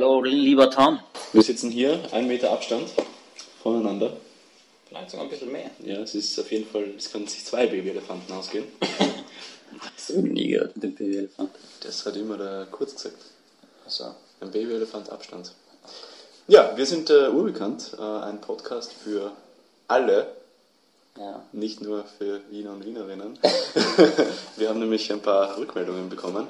Hallo, lieber Tom. Wir sitzen hier, einen Meter Abstand voneinander. Vielleicht sogar ein bisschen mehr. Ja, es ist auf jeden Fall, es können sich zwei Babyelefanten ausgehen. So nie gehört mit dem Babyelefant. Das hat immer der Kurz gesagt. Also, Ein Babyelefant Abstand. Ja, wir sind äh, Urbekannt, äh, ein Podcast für alle, ja. nicht nur für Wiener und Wienerinnen. wir haben nämlich ein paar Rückmeldungen bekommen,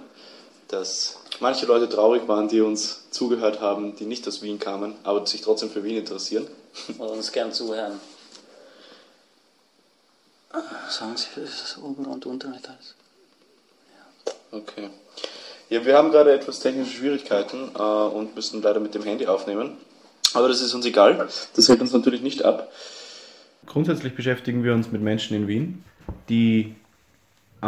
dass manche Leute traurig waren, die uns zugehört haben, die nicht aus Wien kamen, aber sich trotzdem für Wien interessieren. Oder uns gern zuhören. Sagen Sie, das ist oben und unten nicht alles. Okay. Ja, wir haben gerade etwas technische Schwierigkeiten äh, und müssen leider mit dem Handy aufnehmen. Aber das ist uns egal. Das hält uns natürlich nicht ab. Grundsätzlich beschäftigen wir uns mit Menschen in Wien, die äh,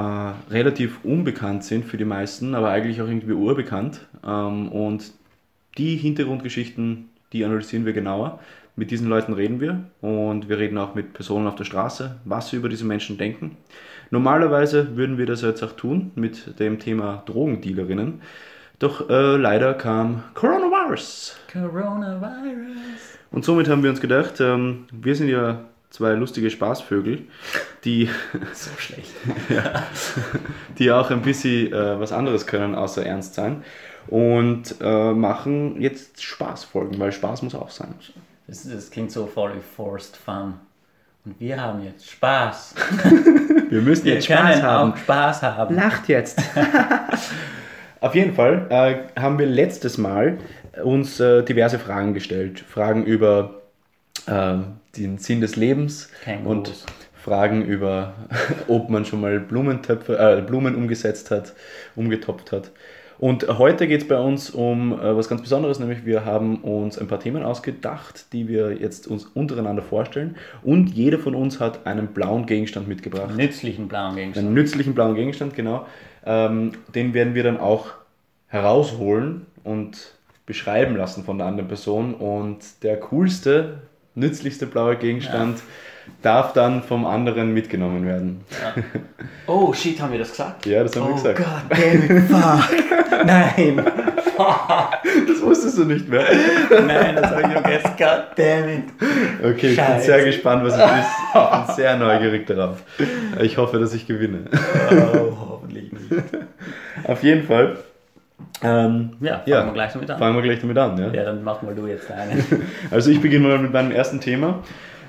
relativ unbekannt sind für die meisten, aber eigentlich auch irgendwie urbekannt. Ähm, und die Hintergrundgeschichten, die analysieren wir genauer. Mit diesen Leuten reden wir und wir reden auch mit Personen auf der Straße, was sie über diese Menschen denken. Normalerweise würden wir das jetzt auch tun mit dem Thema Drogendealerinnen. Doch äh, leider kam Coronavirus. Coronavirus. Und somit haben wir uns gedacht, ähm, wir sind ja zwei lustige Spaßvögel, die, So schlecht. die auch ein bisschen äh, was anderes können, außer ernst sein. Und äh, machen jetzt Spaßfolgen, weil Spaß muss auch sein. Das, das klingt so voll Forced Fun. Und wir haben jetzt Spaß. Wir müssen Wir jetzt Spaß haben. Spaß haben. Lacht jetzt. Auf jeden Fall äh, haben wir letztes Mal uns äh, diverse Fragen gestellt. Fragen über äh, den Sinn des Lebens Kängurus. und Fragen über, ob man schon mal Blumentöpfe, äh, Blumen umgesetzt hat, umgetopft hat. Und heute geht es bei uns um äh, was ganz Besonderes, nämlich wir haben uns ein paar Themen ausgedacht, die wir jetzt uns untereinander vorstellen. Und jeder von uns hat einen blauen Gegenstand mitgebracht. Nützlichen blauen Gegenstand. Einen nützlichen blauen Gegenstand, genau. Ähm, den werden wir dann auch herausholen und beschreiben lassen von der anderen Person. Und der coolste, nützlichste blaue Gegenstand darf dann vom anderen mitgenommen werden. Oh shit, haben wir das gesagt? Ja, das haben wir oh gesagt. God damn it, fuck. Nein. Das wusstest du nicht mehr. Nein, das habe ich vergessen. God damn it. Okay, ich bin Scheiße. sehr gespannt, was es ist. Ich bin sehr neugierig darauf. Ich hoffe, dass ich gewinne. Oh, hoffentlich nicht. Auf jeden Fall. Ähm, Ja, fangen Ja. wir gleich damit an. fangen wir gleich damit an. Ja? Ja, dann mach mal du jetzt einen. Also ich beginne mal mit meinem ersten Thema.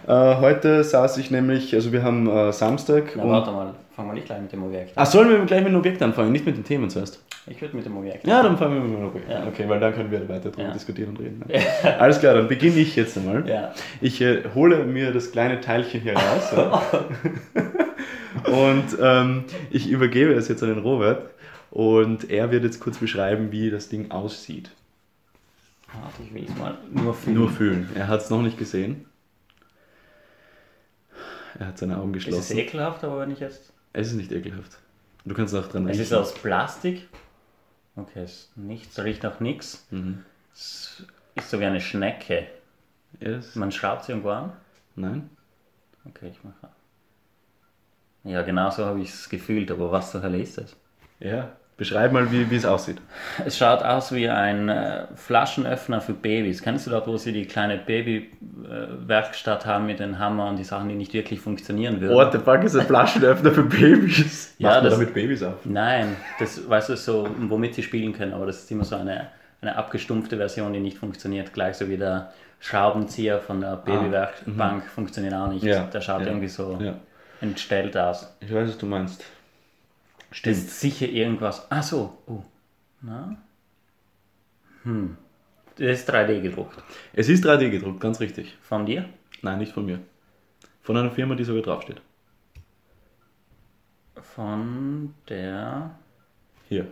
Äh, heute saß ich nämlich, also wir haben äh, Samstag Na, warte mal, fangen wir nicht gleich mit dem Objekt an. Ach, sollen wir gleich mit dem Objekt anfangen, nicht mit den Themen zuerst? Ich würde mit dem Objekt Ja, dann fangen wir mit dem Objekt an. Ja. Okay, weil dann können wir weiter drüber Ja. diskutieren und reden. Alles klar, dann beginne ich jetzt einmal. Ja. Ich äh, hole mir das kleine Teilchen hier raus ja. und ähm, ich übergebe es jetzt an den Robert und er wird jetzt kurz beschreiben, wie das Ding aussieht. Warte, ich will es mal nur fühlen. Nur fühlen. Er hat es noch nicht gesehen. Er hat seine Augen Es ist geschlossen. ekelhaft, aber wenn ich jetzt... Es ist nicht ekelhaft. Du kannst auch dran Es ist aus Plastik. Okay, es ist nichts, riecht nach nichts. Mhm. Es ist so wie eine Schnecke. Yes. Man schraubt sie irgendwo an. Nein? Okay, ich mache. Ja, genau so habe ich es gefühlt, aber was zur Hölle ist das? Ja. Beschreib mal, wie, wie es aussieht. Es schaut aus wie ein äh, Flaschenöffner für Babys. Kennst du dort, wo sie die kleine Babywerkstatt haben mit den Hammer und die Sachen, die nicht wirklich funktionieren würden? What the fuck ist ein Flaschenöffner für Babys? Ja, Macht das- damit Babys auf? Nein, das weißt du so, womit sie spielen können, aber das ist immer so eine, eine abgestumpfte Version, die nicht funktioniert. Gleich so wie der Schraubenzieher von der Babywerkbank funktioniert auch nicht. Ah. Ja, Der schaut ja, irgendwie so Ja. entstellt aus. Ich weiß, was du meinst. Das ist sicher irgendwas. Ach so. Oh. Na? Hm. Das ist 3D gedruckt. Es ist 3D gedruckt, ganz richtig. Von dir? Nein, nicht von mir. Von einer Firma, die sogar draufsteht. Von der. Hier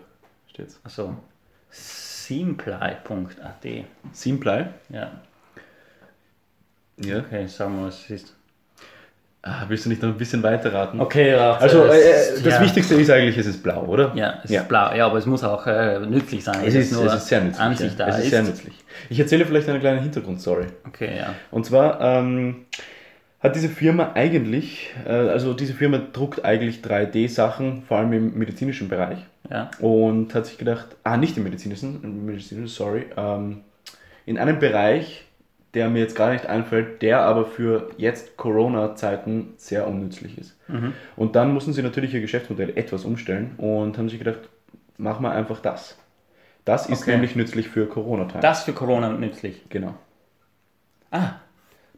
steht's. Achso. Simply.at. Simply. Ja. Ja. Okay, sagen wir, was es ist. Ah, willst du nicht noch ein bisschen weiter raten? Okay, ja. Also, das, äh, äh, das ja. Wichtigste ist eigentlich, es ist blau, oder? Ja, es Ja. ist blau. Ja, aber es muss auch äh, nützlich sein. Es ist, es ist sehr nützlich. An sich da es ist, ist. sehr nützlich. Ich erzähle vielleicht eine kleine Hintergrundstory. Okay, ja. Und zwar, ähm, hat diese Firma eigentlich, äh, also diese Firma druckt eigentlich 3D-Sachen, vor allem im medizinischen Bereich. Ja. Und hat sich gedacht, ah, nicht im medizinischen, im medizinischen sorry, ähm, in einem Bereich, der mir jetzt gar nicht einfällt, der aber für jetzt Corona-Zeiten sehr unnützlich ist. Und dann mussten sie natürlich ihr Geschäftsmodell etwas umstellen und haben sich gedacht, machen wir einfach das. Das ist Okay. nämlich nützlich für Corona-Time. Das für Corona nützlich. Genau. Ah,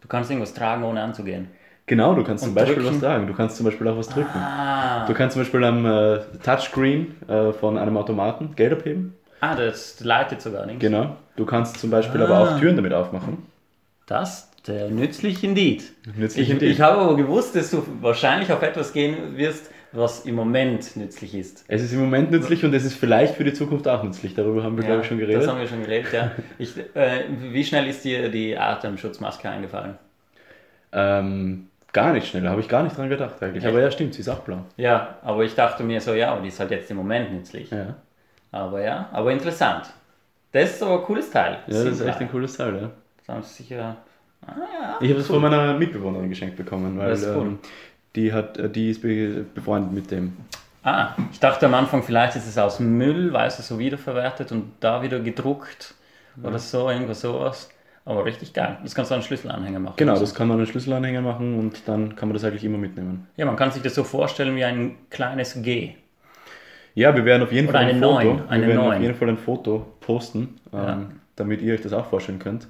du kannst irgendwas tragen, ohne anzugehen. Genau, du kannst zum Und Beispiel drücken. was tragen. Du kannst zum Beispiel auch was drücken. Ah, Du kannst zum Beispiel am äh, Touchscreen äh, von einem Automaten Geld abheben. ah das leitet sogar nicht. Genau. Du kannst zum Beispiel aber Ah. auch Türen damit aufmachen. Das, der nützlich indeed. Nützlich ich, indeed. ich habe aber gewusst, dass du wahrscheinlich auf etwas gehen wirst, was im Moment nützlich ist. Es ist im Moment nützlich und es ist vielleicht für die Zukunft auch nützlich. Darüber haben wir, glaube ich, schon Das geredet. haben wir schon geredet, ja. Ich, äh, wie schnell ist dir die Atemschutzmaske eingefallen? Ähm, gar nicht schnell, habe ich gar nicht dran gedacht eigentlich. Echt? Aber ja, stimmt, sie ist auch blau. Ja, aber ich dachte mir so, ja, aber die ist halt jetzt im Moment nützlich. Ja, Aber ja, aber interessant. Das ist aber ein cooles Teil. ja das ist echt ein cool. cooles Teil, ja. Das haben sie sicher. Ah, ja. Ich habe es von meiner Mitbewohnerin geschenkt bekommen, weil Das cool. ähm, die, hat, äh, die ist be befreundet mit dem. Ah, ich dachte am Anfang, vielleicht ist es aus Müll, weißt du, so wiederverwertet und da wieder gedruckt oder so, irgendwas sowas. Aber richtig geil. Das kannst du einen Schlüsselanhänger machen. Genau, das kann man einen Schlüsselanhänger machen und dann kann man das eigentlich immer mitnehmen. Ja, man kann sich das so vorstellen wie ein kleines G. Ja, wir werden auf jeden Oder Fall ein eine Foto, Neun, eine wir werden auf Neun. jeden Fall ein Foto posten, ähm, Ja. Damit ihr euch das auch vorstellen könnt.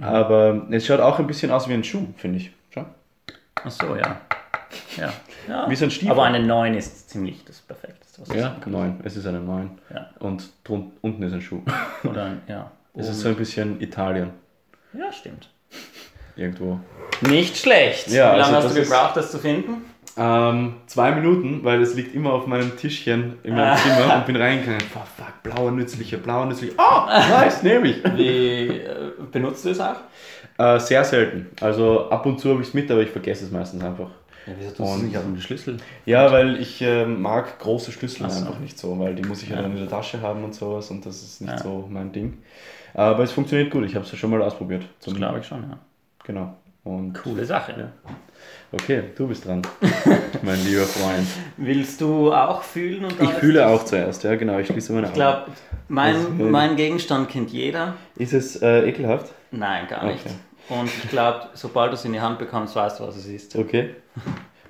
Aber es schaut auch ein bisschen aus wie ein Schuh, finde ich. Schau. Ach so, ja. Ja. ja. Wie so ein Stiefel. Aber eine 9 ist ziemlich das Perfekteste, was Ja, sagen kannst. neun. Es ist eine neun. Ja. Und drun unten ist ein Schuh. Oder ein, ja. Es ist so ein bisschen Italien Ja, stimmt. irgendwo. Nicht schlecht. Ja, Wie lange also hast du gebraucht, das zu finden? Ähm, zwei Minuten, weil es liegt immer auf meinem Tischchen in meinem Zimmer und bin reingegangen. Oh, fuck, blauer nützlicher, blauer nützlicher. Oh, nice, nehme ich. Wie äh, benutzt du es auch? Äh, sehr selten. Also ab und zu habe ich es mit, aber ich vergesse es meistens einfach. Ja, wieso tust du Und- nicht auf den Schlüssel? Ja, weil ich äh, mag große Schlüssel Ach so. einfach nicht so, weil die muss ich ja dann in der Tasche haben und sowas und das ist nicht Ja. so mein Ding. Aber es funktioniert gut, ich habe es ja schon mal ausprobiert. Das glaube ich schon, ja. Genau. Und Coole Sache. Ja. Okay, du bist dran, mein lieber Freund. Willst du auch fühlen? Und Ich fühle auch zuerst, ja genau, ich schließe meine Ich glaube, mein, mein Gegenstand kennt jeder. Ist es äh, ekelhaft? Nein, gar nicht. Okay. Und ich glaube, sobald du es in die Hand bekommst, weißt du, was es ist. Okay.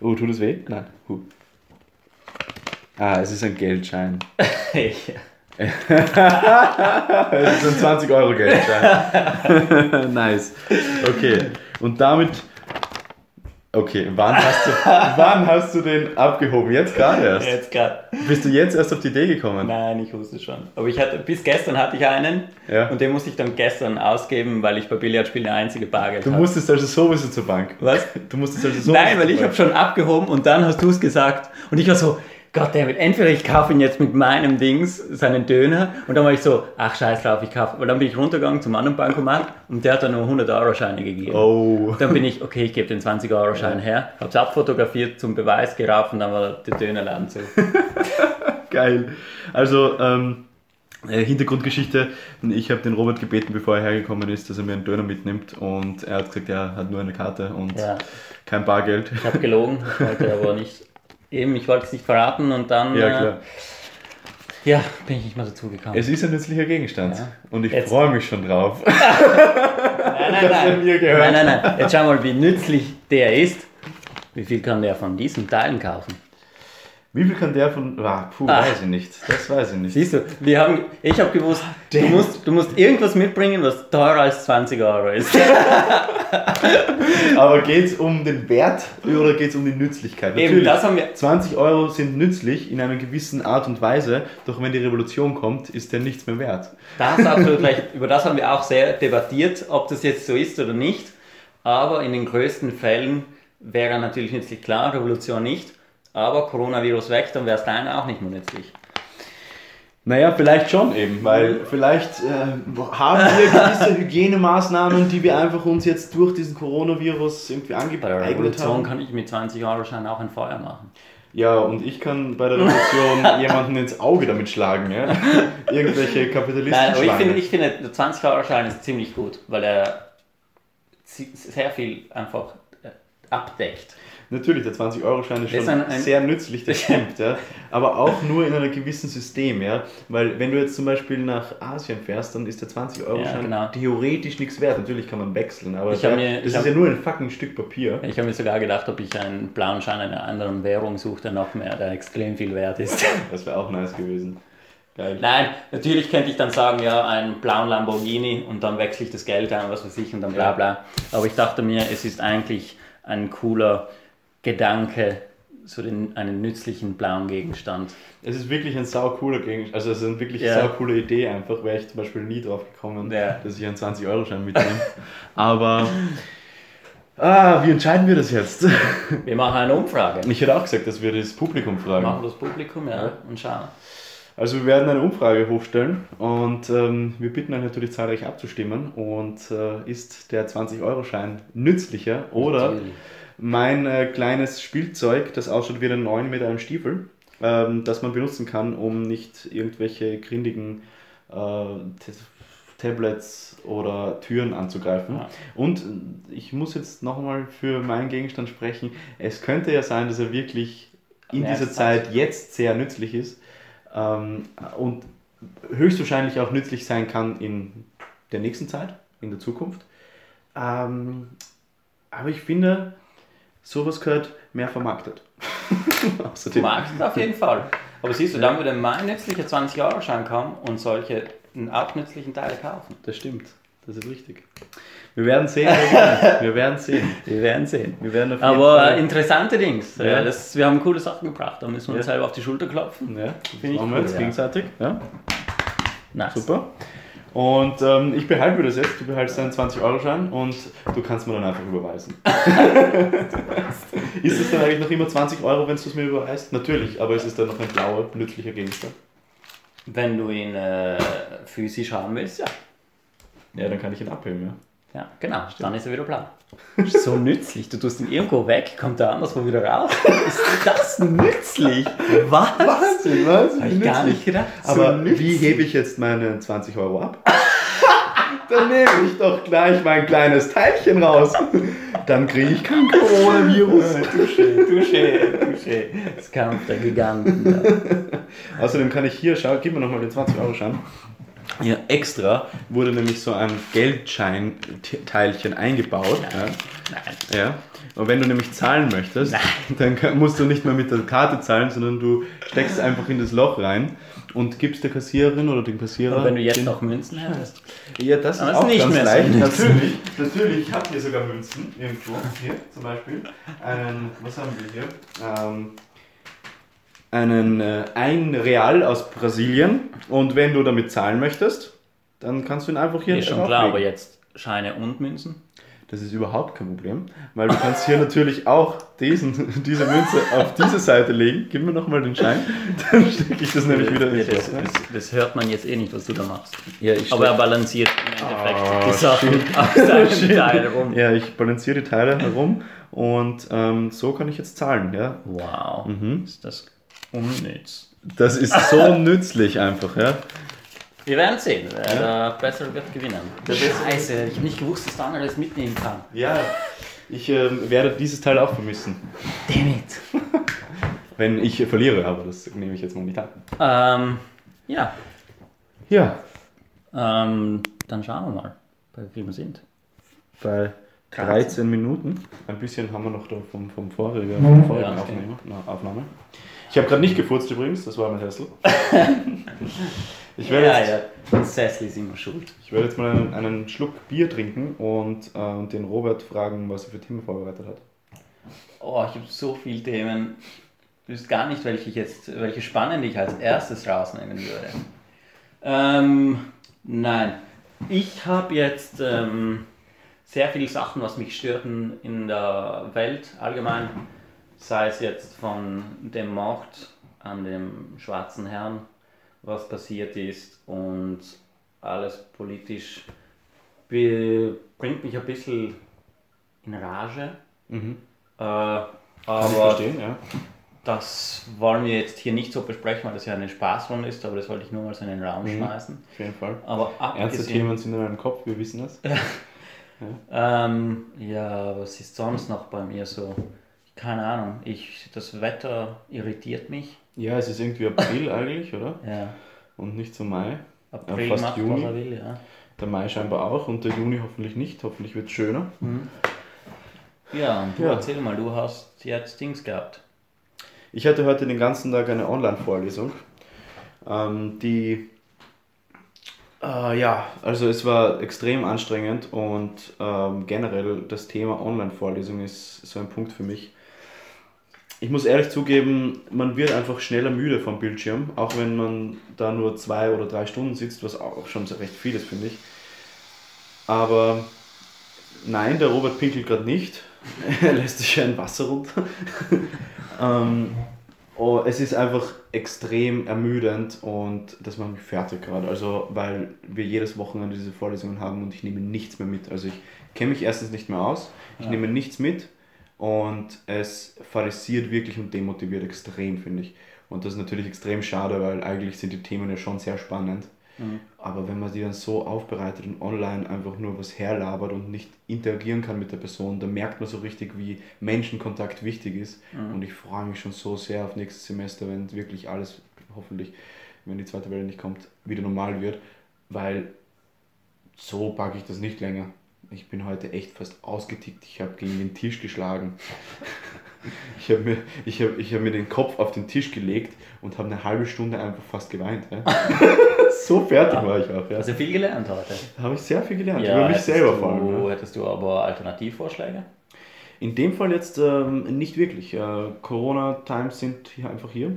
Oh, tut es weh? Nein. Huh. Ah, es ist ein Geldschein. Es ist ein 20-Euro-Geldschein. nice. Okay. Und damit. Okay, wann hast du, wann hast du den abgehoben? Jetzt gerade erst. Jetzt gerade. Bist du jetzt erst auf die Idee gekommen? Nein, ich wusste schon. Aber ich hatte, bis gestern hatte ich einen Ja. und den musste ich dann gestern ausgeben, weil ich bei Billardspielen der einzige Bargeld Du musstest also sowieso zur Bank. Was? Du musstest also sowieso Nein, weil ich habe schon abgehoben und dann hast du es gesagt und ich war so, Gott, David, entweder ich kaufe ihn jetzt mit meinem Dings, seinen Döner und dann war ich so, ach scheiß drauf, ich kaufe. Weil dann bin ich runtergegangen zum anderen Bankomat und der hat dann nur 100-Euro-Scheine gegeben. Oh. Dann bin ich, okay, ich gebe den 20-Euro-Schein her, hab's abfotografiert, zum Beweis gerauft und dann war der Dönerladen zu. Geil. Also, ähm, äh, Hintergrundgeschichte. Ich habe den Robert gebeten, bevor er hergekommen ist, dass er mir einen Döner mitnimmt und er hat gesagt, er hat nur eine Karte und Ja, kein Bargeld. ich habe gelogen, wollte aber nicht, eben, ich wollte es nicht verraten und dann, Ja, äh, klar. ja, bin ich nicht mehr dazu gekommen. Es ist ein nützlicher Gegenstand Ja. und ich freue mich schon drauf. nein, nein, dass nein. mir gehört. nein, nein, nein. Jetzt schau mal, wie nützlich der ist. Wie viel kann der von diesen Teilen kaufen? Wie viel kann der von. Ah, puh, Ah. weiß ich nicht. Das weiß ich nicht. Siehst du, wir haben, ich habe gewusst, du musst, du musst irgendwas mitbringen, was teurer als 20 Euro ist. Aber geht es um den Wert oder geht es um die Nützlichkeit? Eben, das haben wir. 20 Euro sind nützlich in einer gewissen Art und Weise, doch wenn die Revolution kommt, ist der nichts mehr wert. Das absolut recht. Über das haben wir auch sehr debattiert, ob das jetzt so ist oder nicht. Aber in den größten Fällen wäre natürlich nützlich klar, Revolution nicht. Aber Coronavirus weg, dann wäre es deiner auch nicht mehr nützlich. Naja, vielleicht schon eben, weil vielleicht äh, haben wir gewisse Hygienemaßnahmen, die wir einfach uns jetzt durch diesen Coronavirus irgendwie Bei der Revolution haben. kann ich mit 20 Euro Schein auch ein Feuer machen. Ja, und ich kann bei der Revolution jemanden ins Auge damit schlagen, ja? Irgendwelche Kapitalisten Nein, aber ich finde, ich finde, der 20 Euro Schein ist ziemlich gut, weil er sehr viel einfach äh, abdeckt. Natürlich, der 20-Euro-Schein ist schon ist ein- ein- sehr nützlich, das stimmt, ja. Aber auch nur in einem gewissen System, ja. Weil wenn du jetzt zum Beispiel nach Asien fährst, dann ist der 20-Euro-Schein Ja, genau. theoretisch nichts wert. Natürlich kann man wechseln, aber der- mir- das ist hab- ja nur ein fucking Stück Papier. Ich habe mir sogar gedacht, ob ich einen blauen Schein einer anderen Währung suche, der noch mehr, der extrem viel wert ist. Das wäre auch nice gewesen. Geil. Nein, natürlich könnte ich dann sagen, ja, einen blauen Lamborghini und dann wechsle ich das Geld ein, was weiß ich, und dann bla bla. Aber ich dachte mir, es ist eigentlich ein cooler Gedanke, so den, einen nützlichen blauen Gegenstand. Es ist wirklich ein sau cooler Gegenstand. Also es ist eine wirklich Ja. sau coole Idee einfach. Wäre ich zum Beispiel nie drauf gekommen, Ja. dass ich einen 20-Euro-Schein mitnehme. Aber ah, wie entscheiden wir das jetzt? Wir machen eine Umfrage. Ich hätte auch gesagt, dass wir das Publikum Wir fragen. machen das Publikum, ja, und schauen. Also wir werden eine Umfrage hochstellen und ähm, wir bitten euch natürlich zahlreich abzustimmen. Und äh, ist der 20-Euro-Schein nützlicher oder Natürlich. Mein äh, kleines Spielzeug, das ausschaut wie ein 9 mit einem Stiefel, ähm, das man benutzen kann, um nicht irgendwelche grindigen äh, Tablets oder Türen anzugreifen. Ja. Und ich muss jetzt nochmal für meinen Gegenstand sprechen. Es könnte ja sein, dass er wirklich in Ja, dieser es Zeit jetzt sehr nützlich ist ähm, und höchstwahrscheinlich auch nützlich sein kann in der nächsten Zeit, in der Zukunft. Ähm, aber ich finde, sowas gehört mehr vermarktet. Außerdem. Markt auf jeden Fall. Aber siehst du, dann würde mein nützlicher 20-Euro-Schein kommen und solche auch nützlichen Teile kaufen. Das stimmt, das ist richtig. Wir werden sehen, wir werden sehen. Wir werden sehen. Wir werden auf jeden Aber Fall- äh, interessante Dings. Ja. Ja. Das, wir haben coole Sachen gebracht. Da müssen wir uns Ja. selber auf die Schulter klopfen. Ja, das Finde ich machen wir cool, jetzt ja. gegenseitig. Ja, Nice. super. Und ähm, ich behalte mir das jetzt. Du behältst deinen 20-Euro-Schein und du kannst mir dann einfach überweisen. ist es dann eigentlich noch immer 20 Euro, wenn du es mir überweist? Natürlich, aber es ist dann noch ein blauer, nützlicher Gegenstand. Wenn du ihn äh, physisch haben willst, ja. Ja, dann kann ich ihn abheben, ja. Ja, genau. Dann ist er wieder blau. So nützlich. Du tust ihn irgendwo weg, kommt er anderswo wieder raus. Ist das nützlich? Was? Wahnsinn, was? Hab ich gar nicht gedacht. Aber So wie hebe ich jetzt meine 20 Euro ab? Dann nehme ich doch gleich mein kleines Teilchen raus. Dann kriege ich kein Coronavirus. Touché, touché, touché. Das Kampf der Giganten. Außerdem kann ich hier, schau, gib mir nochmal den 20-Euro-Schein. Hier extra wurde nämlich so ein Geldschein-Teilchen eingebaut. Ja. Nein. Ja. Und wenn du nämlich zahlen möchtest, dann kann- musst du nicht mehr mit der Karte zahlen, sondern du steckst einfach in das Loch rein und gibst der Kassiererin oder dem Kassierer. Und wenn du jetzt noch Münzen hättest. Ja, das ist Aber es auch ist nicht ganz mehr so leicht. nützlich. Natürlich, natürlich. Ich habe hier sogar Münzen irgendwo. Hier zum Beispiel. Einen, was haben wir hier? Ähm, einen äh, ein Real aus Brasilien. Und wenn du damit zahlen möchtest, dann kannst du ihn einfach hier Ist schon klar, aber jetzt Scheine und Münzen. Das ist überhaupt kein Problem, weil du kannst hier natürlich auch diesen, diese Münze auf diese Seite legen. Gib mir nochmal den Schein, dann stecke ich das nämlich wieder Ja, ins das, das, das hört man jetzt eh nicht, was du da machst. Ja, ich Aber er balanciert im Endeffekt Ah, die Sachen auf seinem Teil rum. Ja, ich balanciere die Teile herum und ähm, so kann ich jetzt zahlen. Ja? Wow, Mhm. ist das unnütz. Das ist so nützlich einfach. Ja? Wir werden sehen, wer da besser wird gewinnen. Der Bessere- Scheiße, ich habe nicht gewusst, dass der andere das mitnehmen kann. ja, ich ähm, werde dieses Teil auch vermissen, Damn it. wenn ich verliere, aber das nehme ich jetzt mal nicht an. Ähm, ja, Ja, ähm, dann schauen wir mal, bei wie wir sind. bei 13 Minuten. Ein bisschen haben wir noch da vom, vom vorigen, vom vorigen Ja, Aufnahme, na, Aufnahme. Ich habe gerade nicht gefurzt übrigens, das war mein Hessel. Ich werde, ja, jetzt, ja, Cecily ist immer schuld. ich werde jetzt mal einen, einen Schluck Bier trinken und äh, den Robert fragen, was er für Themen vorbereitet hat. Oh, ich habe so viele Themen. Du wüsst gar nicht, welche, ich jetzt, welche spannende ich als erstes rausnehmen würde. Ähm, nein. Ich habe jetzt ähm, sehr viele Sachen, was mich störten in der Welt allgemein. Sei es jetzt von dem Mord an dem schwarzen Herrn, was passiert ist und alles politisch bringt mich ein bisschen in Rage. Mhm. Äh, Kann ich aber verstehen, ja. das wollen wir jetzt hier nicht so besprechen, weil das ja eine Spaßrunde ist, aber das wollte ich nur mal so in den Raum Mhm. schmeißen. Auf jeden Fall. Aber Ernste Themen sind in deinem Kopf, wir wissen das. Ähm, ja, was ist sonst noch bei mir so? Keine Ahnung. Ich, das Wetter irritiert mich. Ja, es ist irgendwie April eigentlich, oder? Ja. Und nicht so Mai. April fast macht, Juni. was er will, ja. Der Mai scheinbar auch und der Juni hoffentlich nicht. Hoffentlich wird es schöner. Ja, und du Ja. erzähl mal, du hast jetzt Dings gehabt. Ich hatte heute den ganzen Tag eine Online-Vorlesung, ähm, die, äh, ja, also es war extrem anstrengend und ähm, generell das Thema Online-Vorlesung ist so ein Punkt für mich. Ich muss ehrlich zugeben, man wird einfach schneller müde vom Bildschirm, auch wenn man da nur zwei oder drei Stunden sitzt, was auch schon recht viel ist, finde ich. Aber nein, der Robert pinkelt gerade nicht. er lässt sich ein Wasser runter. ähm, oh, es ist einfach extrem ermüdend und das macht mich fertig gerade. Also, weil wir jedes Wochenende diese Vorlesungen haben und ich nehme nichts mehr mit. Also, ich kenne mich erstens nicht mehr aus, ich Ja. nehme nichts mit und es favorisiert wirklich und demotiviert extrem, finde ich. Und das ist natürlich extrem schade, weil eigentlich sind die Themen ja schon sehr spannend. Mhm. Aber wenn man die dann so aufbereitet und online einfach nur was herlabert und nicht interagieren kann mit der Person, dann merkt man so richtig, wie Menschenkontakt wichtig ist. Und ich freue mich schon so sehr auf nächstes Semester, wenn wirklich alles, hoffentlich, wenn die zweite Welle nicht kommt, wieder normal wird. Weil so packe ich das nicht länger. Ich bin heute echt fast ausgetickt. Ich habe gegen den Tisch geschlagen. Ich habe mir, ich hab, ich hab mir den Kopf auf den Tisch gelegt und habe eine halbe Stunde einfach fast geweint. Ja. so fertig war ich auch. Ja. Hast du viel gelernt heute? Da habe ich sehr viel gelernt. Über mich selber du, vor allem. Ja. Hättest du aber Alternativvorschläge? In dem Fall jetzt ähm, nicht wirklich. Äh, Corona-Times sind hier einfach hier.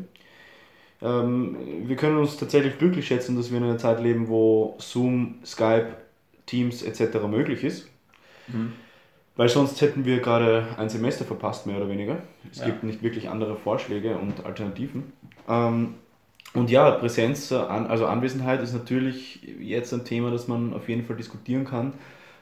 Ähm, wir können uns tatsächlich glücklich schätzen, dass wir in einer Zeit leben, wo Zoom, Skype, Teams etc. möglich ist. Weil sonst hätten wir gerade ein Semester verpasst, mehr oder weniger. Es Ja. gibt nicht wirklich andere Vorschläge und Alternativen. Ähm, und ja, Präsenz, äh, also Anwesenheit ist natürlich jetzt ein Thema, das man auf jeden Fall diskutieren kann.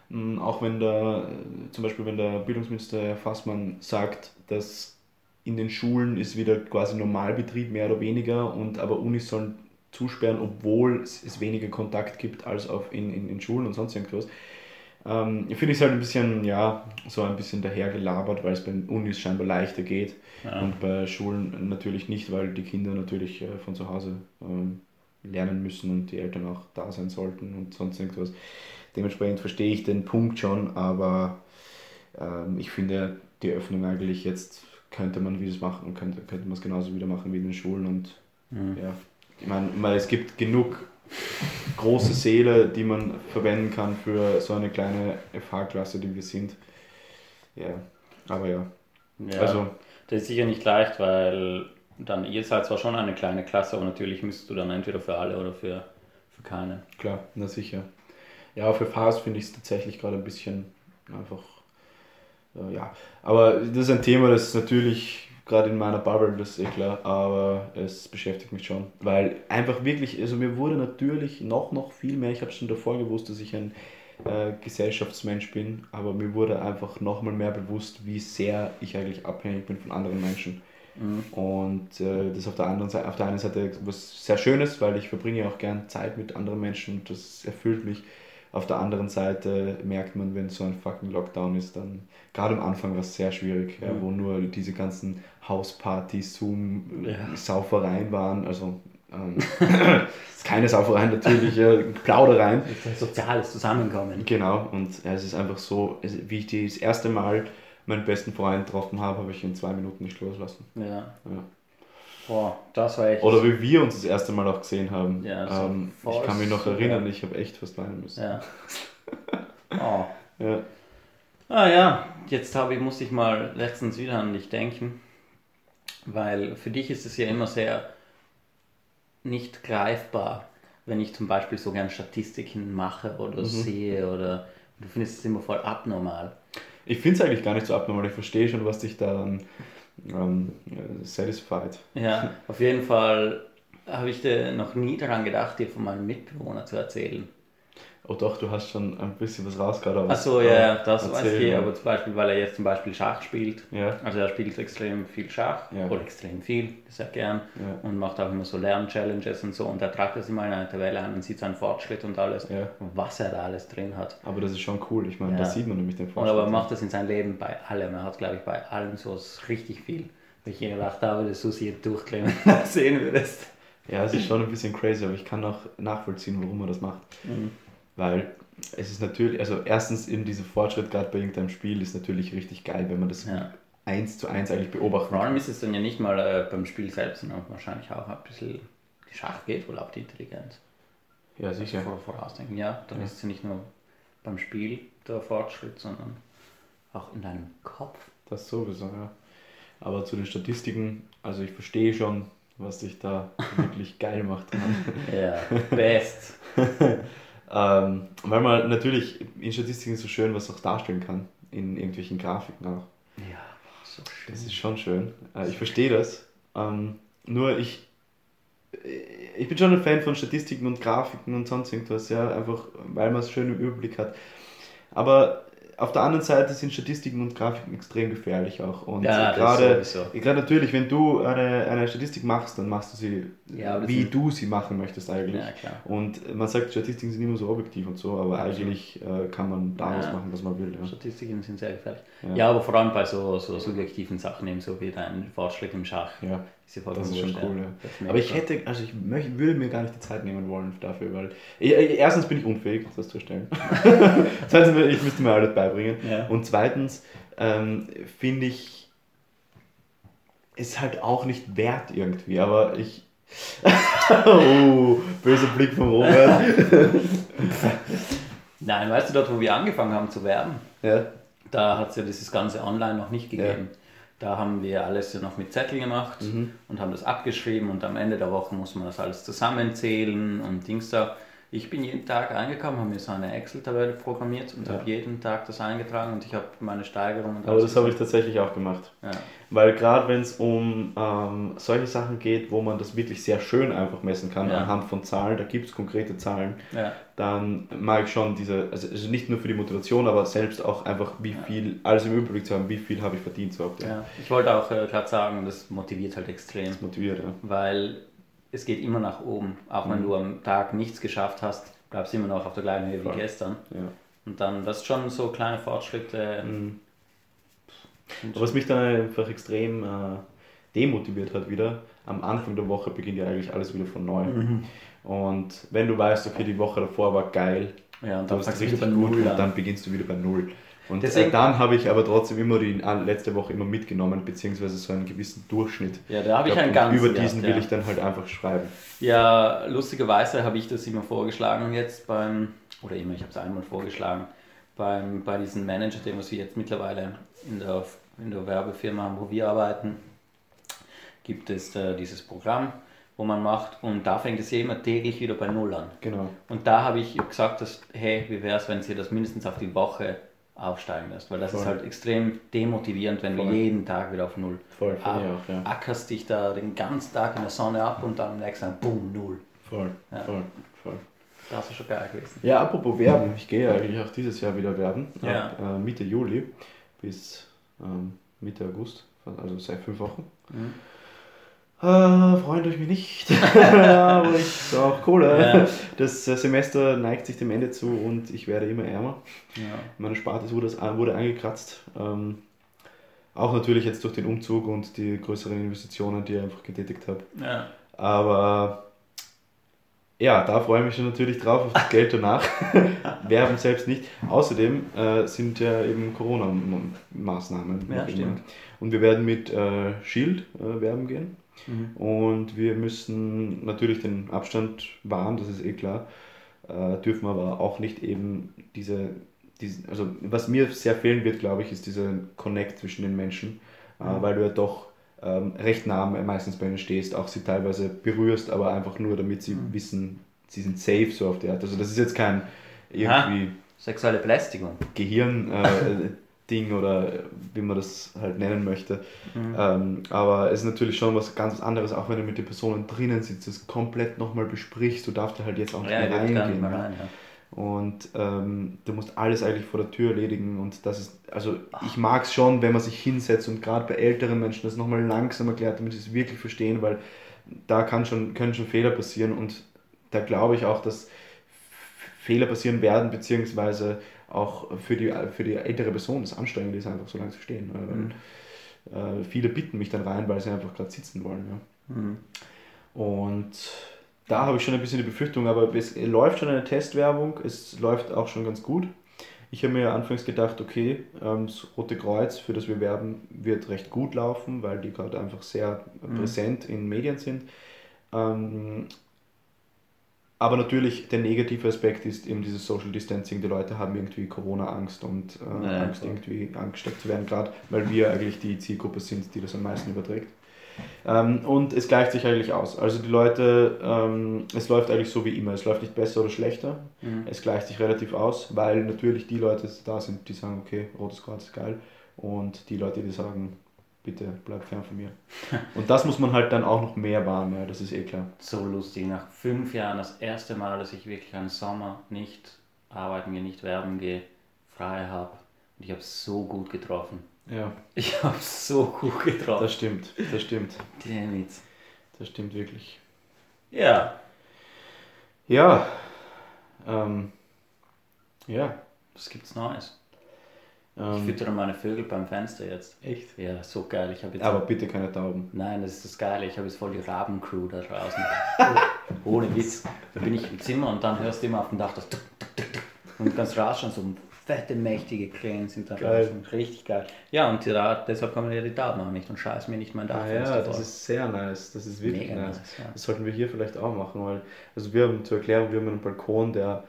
Mm, Auch wenn der, äh, zum Beispiel wenn der Bildungsminister Herr Fassmann sagt, dass in den Schulen ist wieder quasi Normalbetrieb mehr oder weniger und aber Unis sollen zusperren, obwohl es, weniger Kontakt gibt als auf in, in, in Schulen und sonst irgendwas. Ähm, finde ich es halt ein bisschen, ja, so ein bisschen dahergelabert, weil es bei den Unis scheinbar leichter geht Ja. und bei Schulen natürlich nicht, weil die Kinder natürlich äh, von zu Hause ähm, lernen müssen und die Eltern auch da sein sollten und sonst irgendwas. Dementsprechend verstehe ich den Punkt schon, aber ähm, ich finde die Öffnung eigentlich jetzt könnte man wie es machen, könnte, könnte man es genauso wieder machen wie in den Schulen und ja, ich meine, weil es gibt genug große Säle, die man verwenden kann für so eine kleine FH-Klasse, die wir sind. Ja, aber ja. Ja, Also- das ist sicher nicht leicht, weil dann ihr seid zwar schon eine kleine Klasse, aber natürlich müsst du dann entweder für alle oder für, für keine. Klar, na sicher. Ja, für FAS finde ich es tatsächlich gerade ein bisschen einfach, äh, ja. Aber das ist ein Thema, das natürlich gerade in meiner Bubble, das ist eh klar, aber es beschäftigt mich schon. Weil einfach wirklich, also mir wurde natürlich noch, noch viel mehr, ich habe schon davor gewusst, dass ich ein äh, Gesellschaftsmensch bin, aber mir wurde einfach noch mal mehr bewusst, wie sehr ich eigentlich abhängig bin von anderen Menschen. Und äh, das auf der anderen Seite, auf der einen Seite was sehr Schönes, weil ich verbringe auch gern Zeit mit anderen Menschen und das erfüllt mich. Auf der anderen Seite merkt man, wenn so ein fucking Lockdown ist, dann gerade am Anfang war es sehr schwierig, ja, wo nur diese ganzen Hauspartys, Zoom, äh, Ja. Saufereien waren, also ähm, keine Saufereien natürlich, äh, Plaudereien. Soziales Zusammenkommen. Genau, und ja, es ist einfach so, wie ich das erste Mal meinen besten Freund getroffen habe, habe ich in zwei Minuten nicht loslassen. Ja. Ja. Boah, das war echt. Oder wie wir uns das erste Mal auch gesehen haben. Ja, das war ähm, voll ich kann mich noch erinnern, ich habe echt fast weinen müssen. Ja. Oh. Ja. Ah ja, jetzt habe ich, muss ich mal letztens wieder an dich denken, weil für dich ist es ja immer sehr nicht greifbar, wenn ich zum Beispiel so gern Statistiken mache oder sehe oder du findest es immer voll abnormal. Ich finde es eigentlich gar nicht so abnormal, ich verstehe schon, was dich daran ähm, äh, satisfied. Ja, auf jeden Fall habe ich dir noch nie daran gedacht, dir von meinem Mitbewohner zu erzählen. Oh doch, du hast schon ein bisschen was rausgehauen. aber- Achso, ja, ja, das weiß ich aber zum Beispiel, weil er jetzt zum Beispiel Schach spielt. Ja. Also er spielt extrem viel Schach, Ja. oder extrem viel, sehr gern. Ja. Und macht auch immer so Lern-Challenges und so. Und er tragt das immer in einer Tabelle an und sieht seinen Fortschritt und alles. Ja. Und was er da alles drin hat. Aber das ist schon cool. Ich meine, Ja. da sieht man nämlich den Und Fortschritt. aber er macht das in seinem Leben bei allem. Er hat, glaube ich, bei allem so richtig viel. Weil ich gedacht habe, dass du sie durchklemmen sehen würdest. Ja, es ist schon ein bisschen crazy, aber ich kann auch nachvollziehen, warum er das macht. Mhm. Weil es ist natürlich, also erstens eben dieser Fortschritt gerade bei irgendeinem Spiel ist natürlich richtig geil, wenn man das Ja. eins zu eins eigentlich beobachten Vor allem ist es dann ja nicht mal äh, beim Spiel selbst, sondern wahrscheinlich auch ein bisschen. Die Schach geht wohl ab die Intelligenz. Ja, sicher. Vor, vorausdenken. Ja, dann ist es ja nicht nur beim Spiel der Fortschritt, sondern auch in deinem Kopf. Das sowieso, ja. Aber zu den Statistiken, also ich verstehe schon, was dich da wirklich geil macht. Ja, best. ähm, weil man natürlich in Statistiken so schön was auch darstellen kann. In irgendwelchen Grafiken auch. Ja, so schön. Das ist schon schön. Äh, Ich verstehe das. Ähm, nur ich, äh, ich bin schon ein Fan von Statistiken und Grafiken und sonst irgendwas, ja, einfach weil man es schön im Überblick hat. Aber auf der anderen Seite sind Statistiken und Grafiken extrem gefährlich auch. Und Ja, gerade, sowieso. gerade natürlich, wenn du eine, eine Statistik machst, dann machst du sie, Ja, wie du sie machen möchtest eigentlich. Ja. Und man sagt, Statistiken sind immer so objektiv und so, aber eigentlich äh, kann man daraus machen, was man will. Ja. Statistiken sind sehr gefährlich. Ja. Aber vor allem bei so, so subjektiven Sachen, eben so wie dein Fortschritt im Schach. Ja. Ja vollkommen Das ist schon cool, ja. ja. Aber ich hätte, also ich möchte, würde mir gar nicht die Zeit nehmen wollen dafür, weil ich, ich- erstens bin ich unfähig, das zu erstellen. zweitens, ich müsste mir alles beibringen. Ja. Und zweitens ähm, finde ich ist halt auch nicht wert irgendwie, aber ich. oh, böser Blick von Robert. Nein, weißt du, dort, wo wir angefangen haben zu werben, ja. da hat es ja dieses ganze Online noch nicht gegeben. Da haben wir alles ja noch mit Zettel gemacht Mhm. und haben das abgeschrieben und am Ende der Woche muss man das alles zusammenzählen und Dings da. Ich bin jeden Tag reingekommen, habe mir so eine Excel-Tabelle programmiert und Ja. habe jeden Tag das eingetragen und ich habe meine Steigerung und Aber das habe ich tatsächlich auch gemacht. Ja. Weil gerade wenn es um ähm, solche Sachen geht, wo man das wirklich sehr schön einfach messen kann, Ja. anhand von Zahlen, da gibt es konkrete Zahlen, dann mag ich schon diese, also also nicht nur für die Motivation, aber selbst auch einfach, wie viel, alles im Überblick zu haben, wie viel habe ich verdient so oft. Ich wollte auch äh, gerade sagen, das motiviert halt extrem. Das motiviert, ja. weil es geht immer nach oben. Auch wenn Mhm. du am Tag nichts geschafft hast, bleibst du immer noch auf der gleichen Höhe Voll. wie gestern. ja. Und dann, das ist schon so kleine Fortschritte. Mhm. Aber was mich dann einfach extrem äh, demotiviert hat wieder, am Anfang der Woche beginnt ja eigentlich alles wieder von neu. Mhm. Und wenn du weißt, okay, die Woche davor war geil, ja, und dann du richtig gut und an. dann beginnst du wieder bei Null. Und Deswegen- äh, dann habe ich aber trotzdem immer die äh, letzte Woche immer mitgenommen, beziehungsweise so einen gewissen Durchschnitt. Ja, da habe ich einen und ganz Über diesen will ja. ich dann halt einfach schreiben. Ja, lustigerweise habe ich das immer vorgeschlagen jetzt beim, oder immer, ich habe es einmal vorgeschlagen, beim, bei diesen Manager, dem was wir jetzt mittlerweile in der, in der Werbefirma haben, wo wir arbeiten, gibt es äh, dieses Programm, wo man macht und da fängt es ja immer täglich wieder bei Null an. Genau. Und da habe ich gesagt, dass, hey, wie wäre es, wenn sie das mindestens auf die Woche aufsteigen lässt, weil das ist Voll. halt extrem demotivierend, wenn Voll. du jeden Tag wieder auf Null Voll, ab- auch, ja. ackerst dich da den ganzen Tag in der Sonne ab und dann am nächsten Tag, boom, Null. Voll, Ja. voll, voll. Das ist schon geil gewesen. Ja, apropos Werben, ich gehe eigentlich auch dieses Jahr wieder werben. Ja. Ab, äh, Mitte Juli bis ähm, Mitte August, also seit fünf Wochen. Mhm. Äh, freut euch mich nicht, aber ich brauche Kohle. Ja. Das Semester neigt sich dem Ende zu und ich werde immer ärmer. Ja. Meine Sparte wurde, wurde angekratzt. Ähm, auch natürlich jetzt durch den Umzug und die größeren Investitionen, die ich einfach getätigt habe. Ja. Aber ja, da freue ich mich schon natürlich drauf, auf das Geld danach. Werben selbst nicht. Außerdem äh, sind ja eben Corona-Maßnahmen. Ja, stimmt. Und wir werden mit äh, Shield äh, werben gehen. Mhm. Und wir müssen natürlich den Abstand wahren, das ist eh klar. Äh, dürfen aber auch nicht eben diese, diese, also was mir sehr fehlen wird, glaube ich, ist dieser Connect zwischen den Menschen, äh, weil du ja doch ähm, recht nah meistens bei ihnen stehst, auch sie teilweise berührst, aber einfach nur, damit sie wissen, sie sind safe so auf der Art. Also das ist jetzt kein irgendwie Sexuelle Belästigung. Gehirn äh, Ding oder wie man das halt nennen möchte. Mhm. Ähm, aber es ist natürlich schon was ganz anderes, auch wenn du mit den Personen drinnen sitzt, das komplett nochmal besprichst. Du darfst da halt jetzt auch nicht Ja, mehr reingehen. nicht ja. rein. Ja. Und ähm, du musst alles eigentlich vor der Tür erledigen. Und das ist, also ich mag es schon, wenn man sich hinsetzt und gerade bei älteren Menschen das nochmal langsam erklärt, damit sie es wirklich verstehen, weil da kann schon, können schon Fehler passieren und da glaube ich auch, dass Fehler passieren werden, beziehungsweise auch für die, für die ältere Person das anstrengend ist, einfach so lange zu stehen. Weil, äh, viele bitten mich dann rein, weil sie einfach gerade sitzen wollen. Ja. Mhm. Und da habe ich schon ein bisschen die Befürchtung, aber es läuft schon eine Testwerbung, es läuft auch schon ganz gut. Ich habe mir anfangs gedacht, okay, ähm, das Rote Kreuz, für das wir werben, wird recht gut laufen, weil die gerade einfach sehr präsent in Medien sind. Ähm, aber natürlich, der negative Aspekt ist eben dieses Social Distancing. Die Leute haben irgendwie Corona-Angst und äh, Ja, Angst, klar. irgendwie angesteckt zu werden, gerade weil wir eigentlich die Zielgruppe sind, die das am meisten überträgt. Ähm, und es gleicht sich eigentlich aus. Also die Leute, ähm, es läuft eigentlich so wie immer. Es läuft nicht besser oder schlechter. Mhm. Es gleicht sich relativ aus, weil natürlich die Leute da sind, die sagen, okay, Rotes Kreuz ist geil. Und die Leute, die sagen, bitte bleib fern von mir. Und das muss man halt dann auch noch mehr wahren, ja, das ist eh klar. So lustig. Nach fünf Jahren das erste Mal, dass ich wirklich einen Sommer nicht arbeiten gehe, nicht werben gehe, frei habe. Und ich habe so gut getroffen. Ja, Ich habe so gut getroffen. das stimmt, das stimmt, Damn it. das stimmt wirklich. Ja, Ja, ähm, ja, was gibt's Neues? Ich ähm, füttere meine Vögel beim Fenster jetzt. echt. Ja, so geil. Ich habe jetzt. Aber bitte keine Tauben. Nein, das ist das Geile. Ich habe jetzt voll die Rabencrew da draußen. Ohne Witz. Da bin ich im Zimmer und dann hörst du immer auf dem Dach das und ganz rasch schon so fette, mächtige Krähen sind da Geil. draußen. Richtig geil. Ja, und da, deshalb kommen ja die Tauben auch nicht und scheiß mir nicht mein Dach. Ah ja, das ist sehr nice, das ist wirklich Mega nice. nice, ja. Das sollten wir hier vielleicht auch machen, weil, also wir haben zur Erklärung, wir haben einen Balkon, der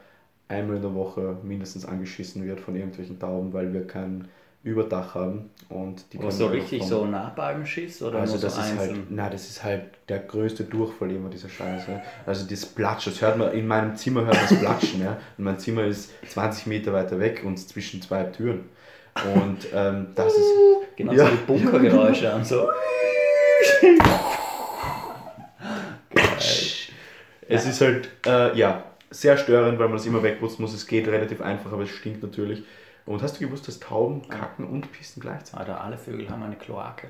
einmal in der Woche mindestens angeschissen wird von irgendwelchen Tauben, weil wir kein Überdach haben und die können so richtig so Nahbalbenschiss oder Also nur so das ist halt, na, das ist halt der größte Durchfall immer dieser Scheiße. Also das Platschen, das hört man, in meinem Zimmer hört man das Platschen, ja. Und mein Zimmer ist 20 Meter weiter weg und zwischen zwei Türen. Und ähm, das ist, Genau Ja. so die Bunkergeräusche und so. es ist halt, äh, ja, sehr störend, weil man das immer wegputzen muss. Es geht relativ einfach, aber es stinkt natürlich. Und hast du gewusst, dass Tauben kacken und pissen gleichzeitig? Alter, alle Vögel haben eine Kloake.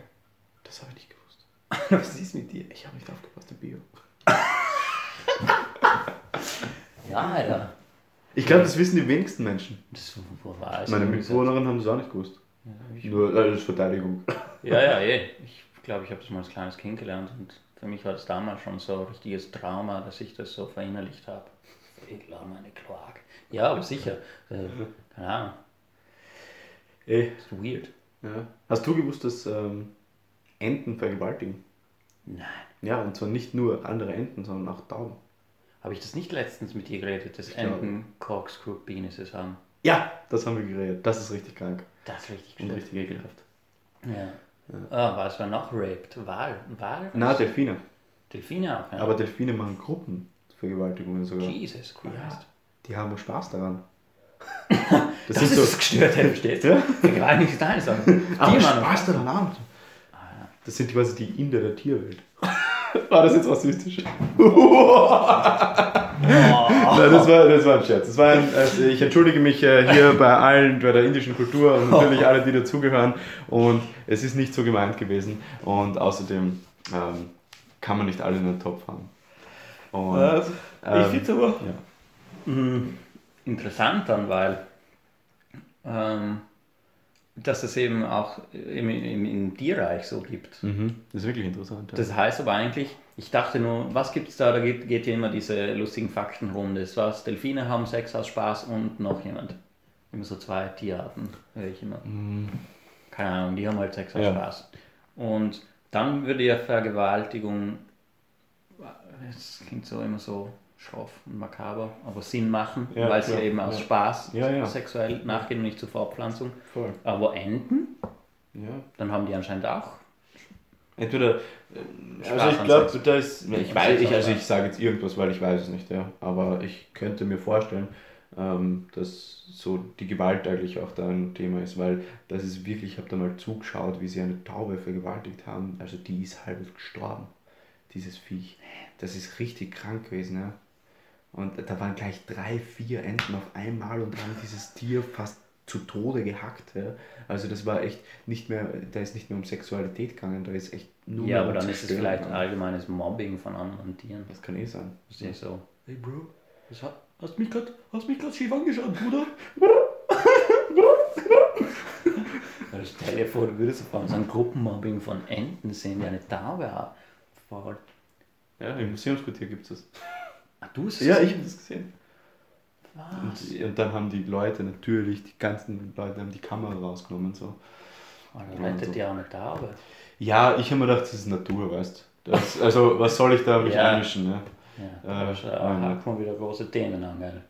Das habe ich nicht gewusst. Was ist mit dir? Ich habe nicht aufgepasst im Bio. Ja, Alter. Ich glaube, das wissen die wenigsten Menschen. Das wo war Meine irgendwie so- Mitbewohnerin haben es auch nicht gewusst. ich- Nur äh, als Verteidigung. Ja, ja, eh. Ich glaube, ich habe das mal als kleines Kind gelernt und für mich war das damals schon so ein richtiges Trauma, dass ich das so verinnerlicht habe. Vögel haben eine Kloake. Ja, aber sicher. Äh, keine Ahnung. Ey, ist weird. Ja. Hast du gewusst, dass ähm, Enten vergewaltigen? Nein. Ja, und zwar nicht nur andere Enten, sondern auch Tauben. Habe ich das nicht letztens mit dir geredet, dass. Enten Corkscrew Penises haben? Ja, das haben wir geredet. Das ist richtig krank Das ist richtig und gestört. richtig ekelhaft. Ja. Ah, was war noch raped? Wal? Wal? Na, Delfine. Delfine auch, ja. Aber Delfine machen Gruppenvergewaltigungen sogar. Jesus Christ. Ja, die haben Spaß daran. Das, Das sind ist so. gestört, versteht? Ja? Vergewaltigt ist deine Sache. Aber. Spaß daran haben. Das sind quasi die Inder der Tierwelt. War das jetzt rassistisch? Nein, das war, das war ein Scherz. Das war ein, also ich entschuldige mich äh, hier bei allen, bei der indischen Kultur und natürlich alle, die dazugehören. Und es ist nicht so gemeint gewesen. Und außerdem ähm, kann man nicht alle in einen Topf haben. Und, ähm, ich finde aber ja. mm, interessant dann, weil ähm, dass es eben auch im, im, im Tierreich so gibt. Mhm. Das ist wirklich interessant. Ja. Das heißt aber eigentlich, ich dachte nur, was gibt es da? Da geht, geht ja immer diese lustigen Faktenrunde. Es was, Delfine haben Sex aus Spaß und noch jemand. Immer so zwei Tierarten, höre ich immer. Keine Ahnung, die haben halt Sex aus Mhm. Ja. Spaß. Und dann würde ja Vergewaltigung, es klingt so immer so schroff und makaber, aber Sinn machen, Ja, weil sie klar, eben aus ja. Spaß Ja, ja. sexuell nachgehen und nicht zur Fortpflanzung. Voll. Aber Enten, Ja. dann haben die anscheinend auch. Entweder, äh, Spaß also ich glaube, da ist, ich weiß, ich, also ich sage jetzt irgendwas, weil ich weiß es nicht, ja, aber ich könnte mir vorstellen, ähm, dass so die Gewalt eigentlich auch da ein Thema ist, weil das ist wirklich, ich habe da mal zugeschaut, wie sie eine Taube vergewaltigt haben, also die ist halb gestorben, dieses Viech. Das ist richtig krank gewesen, ja. Und da waren gleich drei, vier Enten auf einmal und haben dieses Tier fast zu Tode gehackt. Ja. Also das war echt nicht mehr, da ist nicht mehr um Sexualität gegangen, da ist echt nur Ja, aber um dann ist es vielleicht gegangen. allgemeines Mobbing von anderen Tieren. Das kann eh sein. Das ist so. Hey Bro, was hat, hast mich gerade hast mich gerade schief angeschaut, Bruder? Stell dir vor, du würdest auf einmal so ein Gruppenmobbing von Enten sehen, die eine Taube abfällt. Ja, im Museumsquartier gibt es das. Ah, du hast es Ja, ich habe das gesehen. Was? Und, und dann haben die Leute natürlich, die ganzen Leute haben die Kamera rausgenommen. So. Oh, dann rettet ja auch eine Taube. Ja, ich habe mir gedacht, das ist Natur, weißt du. Also, was soll ich da mich Ja. einmischen? Ne? Ja, da Äh, hacken wir wieder große Themen an, gell?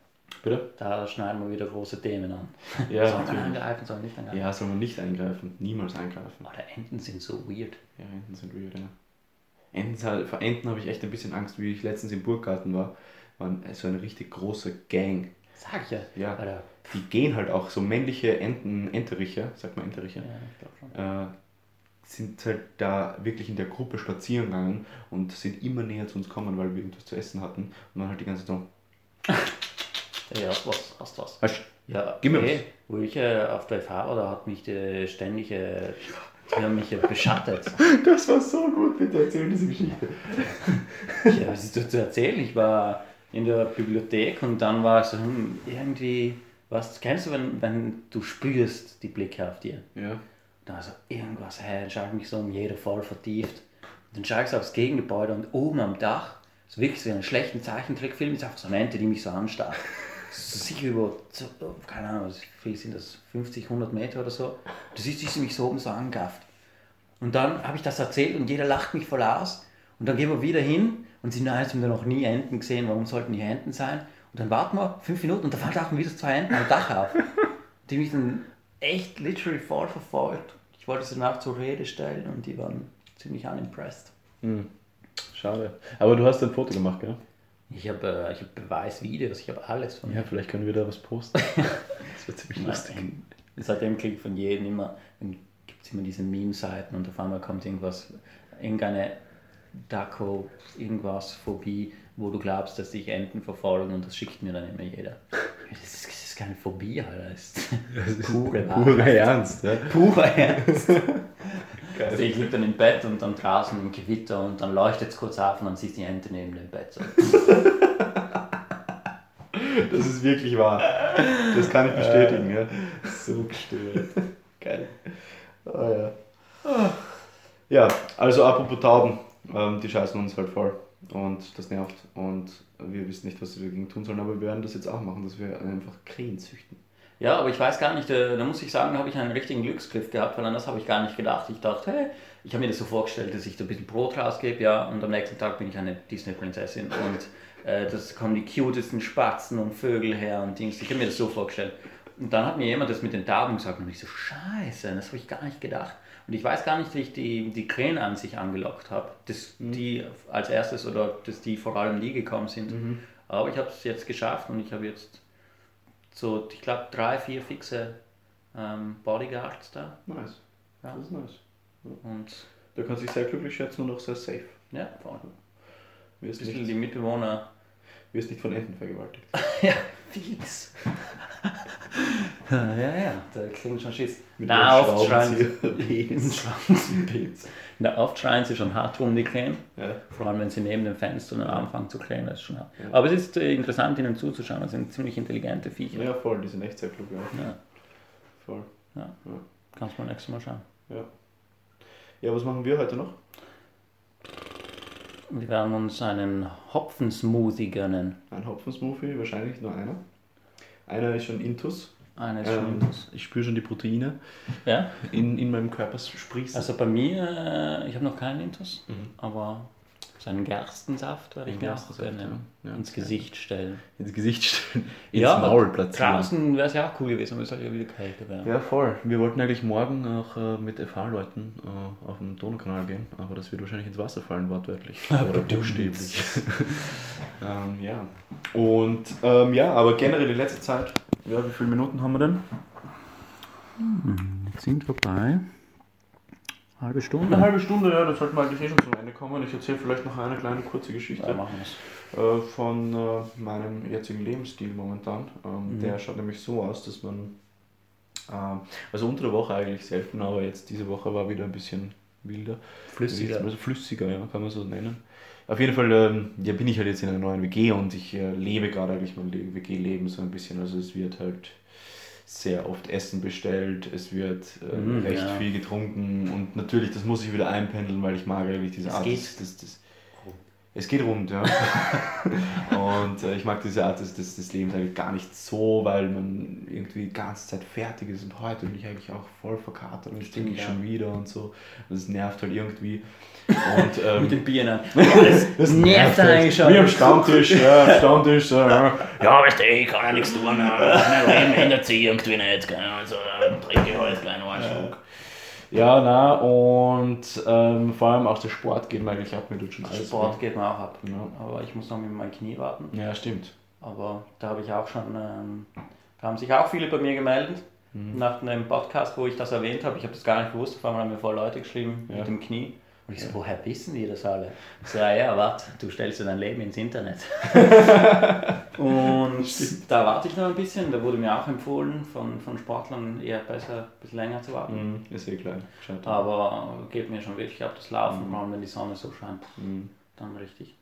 Bitte? Da schneiden wir wieder große Themen an. Ja, soll man angreifen, soll man nicht angreifen? Ja, soll man nicht eingreifen. Niemals eingreifen. Oh, die Enten sind so weird. Ja, Enten sind weird, ja. Enten, sind- vor Enten habe ich echt ein bisschen Angst, wie ich letztens im Burggarten war. Waren so eine richtig große Gang. Sag ich ja. Ja. Alter. Die gehen halt auch, so männliche Enten, Entericher, sagt man Entericher, Ja, ich schon. äh, sind halt da wirklich in der Gruppe spazieren gegangen und sind immer näher zu uns gekommen, weil wir irgendwas zu essen hatten. Und dann halt die ganze Zeit so, Ja, hast was, hast was. "Hast- Ja, Gib mir okay. Wo ich äh, auf der FH war, da hat mich die ständig, äh, die haben mich äh, beschattet. das war so gut, bitte erzähl diese Geschichte. Ja, was ist da zu erzählen? Ich war in der Bibliothek und dann war ich so, hm, irgendwie, was kennst du, wenn, wenn du spürst die Blicke auf dir? Ja. Da war so irgendwas, hey, dann schaue ich mich so um jeder voll vertieft. Und dann schaue ich so aufs Gegengebäude und oben am Dach, so wirklich so in einem schlechten Zeichentrickfilm, ist einfach so eine Ente, die mich so anstarrt. Sicher über, keine Ahnung, wie viel sind das, 50, 100 Meter oder so. Du siehst, wie sie mich so oben so angafft. Und dann habe ich das erzählt und jeder lacht mich voll aus. Und dann gehen wir wieder hin und sie nein, jetzt haben wir noch nie Enten gesehen, warum sollten die Enten sein? Und dann warten wir fünf Minuten und da tauchen wieder zwei Enten am Dach auf. Die mich dann echt literally voll verfolgt. Ich wollte sie danach zur Rede stellen und die waren ziemlich unimpressed. Schade. Aber du hast ein Foto gemacht, gell? Ich habe äh, ich hab Beweisvideos, ich habe alles von Ja, vielleicht können wir da was posten. das wird ziemlich lustig. Nein. Seitdem kriege ich von jedem immer, dann gibt es immer diese Meme-Seiten und auf einmal kommt irgendwas, irgendeine Daco, irgendwas Phobie, wo du glaubst, dass dich Enten verfolgen und das schickt mir dann immer jeder. Das ist, das ist keine Phobie, Alter. Das ist pure Wahrheit. Pure Ernst, ja. Purer Ernst. Also ich liege dann im Bett und dann draußen im Gewitter und dann leuchtet es kurz auf und dann siehst du die Ente neben dem Bett. So. Das ist wirklich wahr. Das kann ich bestätigen, ja. So gestört. Geil. Ah, ja. ja, also apropos Tauben, ähm, die scheißen uns halt voll. Und das nervt. Und wir wissen nicht, was wir dagegen tun sollen, aber wir werden das jetzt auch machen, dass wir einfach Krähen züchten. Ja, aber ich weiß gar nicht, äh, da muss ich sagen, da habe ich einen richtigen Glücksgriff gehabt, weil an das habe ich gar nicht gedacht. Ich dachte, hey, ich habe mir das so vorgestellt, dass ich da ein bisschen Brot rausgebe, ja, und am nächsten Tag bin ich eine Disney-Prinzessin und äh, das kommen die cutesten Spatzen und Vögel her und Dings. Ich habe mir das so vorgestellt. Und dann hat mir jemand das mit den Tauben gesagt und ich so, scheiße, das habe ich gar nicht gedacht. Und ich weiß gar nicht, wie ich die, die Krähen an sich angelockt habe, dass die als erstes oder dass die vor allem die gekommen sind. Aber ich habe es jetzt geschafft und ich habe jetzt so, ich glaube, drei, vier fixe ähm, Bodyguards da. Nice. Ja. Das ist nice. Und Da kannst du dich sehr glücklich schätzen und auch sehr safe. ja, voll. Wirst Bisschen nicht, die Mitbewohner. wirst nicht von Enten vergewaltigt. ja, fix. ja, ja, da klingt schon Schiss. Mit Na, oft schreien sie. Na, oft schreien sie schon hart rum, die Krähen. Ja. Vor allem, wenn sie neben dem Fenster dann anfangen zu krähen, das ist schon hart. Aber es ist äh, interessant, ihnen zuzuschauen. Das sind ziemlich intelligente Viecher. ja, voll, die sind echt sehr klug. Ja. Ja, Voll. ja. Ja. Kannst du mal nächstes Mal schauen. Ja. ja, was machen wir heute noch? Wir werden uns einen Hopfensmoothie gönnen. Ein Hopfensmoothie, wahrscheinlich nur einer. Einer ist schon Intus. Eines Ähm, schon. ich spüre schon die Proteine Ja, in, in meinem Körper sprießen. also bei mir, äh, ich habe noch keinen Intus, Mhm. aber so einen Gerstensaft werde ich mir auch gerne ja. Ins. Gesicht stellen. ins Gesicht stellen, ins ja, Maul platzieren. Draußen wäre es ja auch cool gewesen, aber es soll ja wieder kälter werden. Ja, voll. Wir wollten eigentlich morgen auch äh, mit FH-Leuten äh, auf den Donaukanal gehen, aber das wird wahrscheinlich ins Wasser fallen, wortwörtlich. Oder buchstäblich. ähm, ja. Und ähm, ja, aber generell die letzte Zeit, ja, wie viele Minuten haben wir denn? Jetzt sind wir bei Halbe Stunde? Eine halbe Stunde, ja, dann sollten wir eigentlich eh schon zum Ende kommen. Ich erzähle vielleicht noch eine kleine kurze Geschichte. Ja, äh, von äh, meinem jetzigen Lebensstil momentan. Ähm, Der schaut nämlich so aus, dass man, ähm, also unter der Woche eigentlich selten, aber jetzt diese Woche war wieder ein bisschen wilder. Flüssiger. Also flüssiger, ja, kann man so nennen. Auf jeden Fall ähm, ja, bin ich halt jetzt in einer neuen WG und ich äh, lebe gerade eigentlich mein Le- WG-Leben so ein bisschen. Also es wird halt sehr oft Essen bestellt, es wird äh, Mhm, recht ja. viel getrunken und natürlich, das muss ich wieder einpendeln, weil ich mag eigentlich diese Es Art. geht. des- des- es geht rund, ja. und äh, ich mag diese Art des, des, des Lebens eigentlich gar nicht so, weil man irgendwie die ganze Zeit fertig ist und heute bin ich eigentlich auch voll verkatert und jetzt trinke ich ja. schon wieder und so. Und es nervt halt irgendwie. Und, ähm, Mit den Bieren. Das, das nervt eigentlich schon. Wie am Stammtisch, ja, am Stammtisch. So, ja. Ja, weißt du, ich kann ja nichts tun. äh, Mein Leben ändert sich irgendwie nicht. gell, Also äh, trinke ich halt gleich einen Schluck. Ja, na, und ähm, vor allem auch der Sport geht mir eigentlich ab, mir tut schon alles. Sport geht mir auch ab. Ja. Aber ich muss noch mit meinem Knie warten. Ja, stimmt. Aber da habe ich auch schon, ähm, da haben sich auch viele bei mir gemeldet. Mhm. Nach einem Podcast, wo ich das erwähnt habe. Ich habe das gar nicht gewusst. Auf einmal haben mir voll Leute geschrieben Ja. mit dem Knie. Und ich so, woher wissen die das alle? Ich so, ja, ja, warte, du stellst dir dein Leben ins Internet. und da warte ich noch ein bisschen. Da wurde mir auch empfohlen von, von Sportlern, eher besser ein bisschen länger zu warten. Mhm, ist eh klar. Gescheit. Aber geht mir schon wirklich auf das Laufen, Mhm. vor allem wenn die Sonne so scheint. Dann richtig.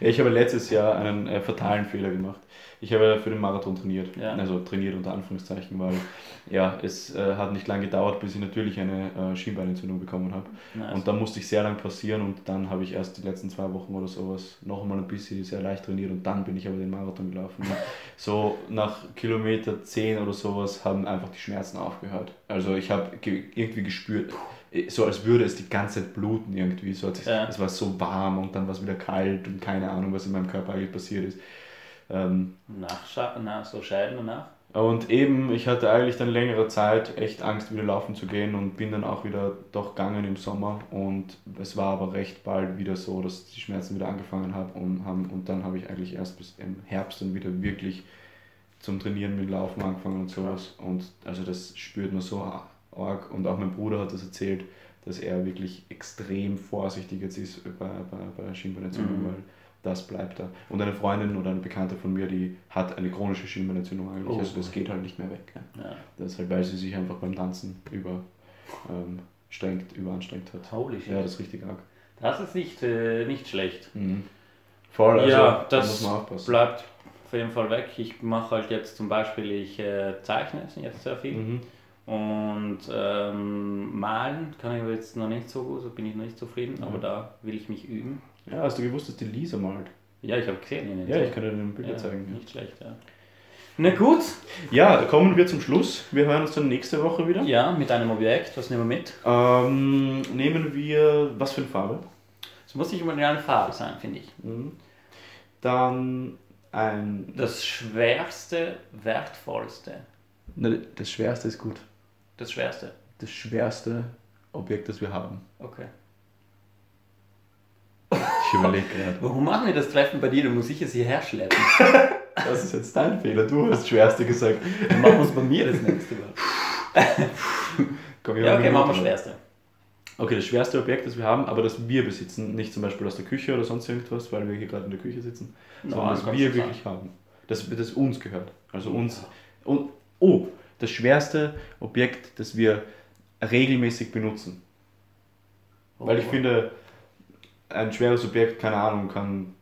Ich habe letztes Jahr einen äh, fatalen Fehler gemacht. Ich habe für den Marathon trainiert. Ja. Also trainiert unter Anführungszeichen, weil ja, es äh, hat nicht lange gedauert, bis ich natürlich eine äh, Schienbeinentzündung bekommen habe. Nice. Und da musste ich sehr lang passieren und dann habe ich erst die letzten zwei Wochen oder sowas noch einmal ein bisschen sehr leicht trainiert und dann bin ich aber den Marathon gelaufen. So nach Kilometer 10 oder sowas haben einfach die Schmerzen aufgehört. Also ich habe ge irgendwie gespürt, äh, so als würde es die ganze Zeit bluten irgendwie. So, als- Ja. Es war so warm und dann war es wieder kalt und keine Ahnung, was in meinem Körper eigentlich passiert ist. Ähm, Nachscha na, so Scheiden danach. und eben, ich hatte eigentlich dann längere Zeit echt Angst, wieder laufen zu gehen und bin dann auch wieder doch gegangen im Sommer. Und es war aber recht bald wieder so, dass die Schmerzen wieder angefangen haben und, haben, und dann habe ich eigentlich erst bis im Herbst dann wieder wirklich zum Trainieren mit Laufen angefangen und sowas. Und also das spürt man so arg. Und auch mein Bruder hat das erzählt, dass er wirklich extrem vorsichtig jetzt ist bei, bei, bei Schienbeinentzündung, Mhm. weil das bleibt da. Und eine Freundin oder eine Bekannte von mir, die hat eine chronische Schienbeinentzündung eigentlich. Oh. Also das geht halt nicht mehr weg. Ja. Ja. Das ist halt, weil sie sich einfach beim Tanzen über, ähm, strengt, überanstrengt hat. Holy shit. Ja, das ist richtig arg. Das ist nicht, äh, nicht schlecht. Mhm. Voll, also ja, da das muss man aufpassen. bleibt auf jeden Fall weg. Ich mache halt jetzt zum Beispiel, ich äh, zeichne jetzt sehr viel. Mhm. Und ähm, malen kann ich aber jetzt noch nicht so gut, so bin ich noch nicht zufrieden, aber Ja. da will ich mich üben. Ja, hast du gewusst, dass die Lisa malt? Ja, ich habe gesehen Ja, ich kann dir ein Bild ja, zeigen. Nicht schlecht, ja. Na gut, Ja. ja, kommen wir zum Schluss. Wir hören uns dann nächste Woche wieder. ja, mit einem Objekt, was nehmen wir mit? Ähm, nehmen wir, was für eine Farbe? Es muss nicht immer eine Farbe sein, finde ich. Mhm. Dann ein. Das schwerste, wertvollste. Ne, das schwerste ist gut. Das schwerste. Das schwerste Objekt, das wir haben. Okay. Ich überlege gerade. Warum machen wir das Treffen bei dir? Du musst ich es hierher schleppen. Das ist jetzt dein Fehler. Du hast das schwerste gesagt. Dann machen wir es bei mir das nächste Mal. Komm, Ja, okay, machen wir mit. schwerste. Okay, das schwerste Objekt, das wir haben, aber das wir besitzen, nicht zum Beispiel aus der Küche oder sonst irgendwas, weil wir hier gerade in der Küche sitzen, sondern Nein, das wir wirklich haben. Das, das uns gehört. Also uns. Und, oh, das schwerste Objekt, das wir regelmäßig benutzen. Weil ich Oh. finde, ein schweres Objekt, keine Ahnung, kann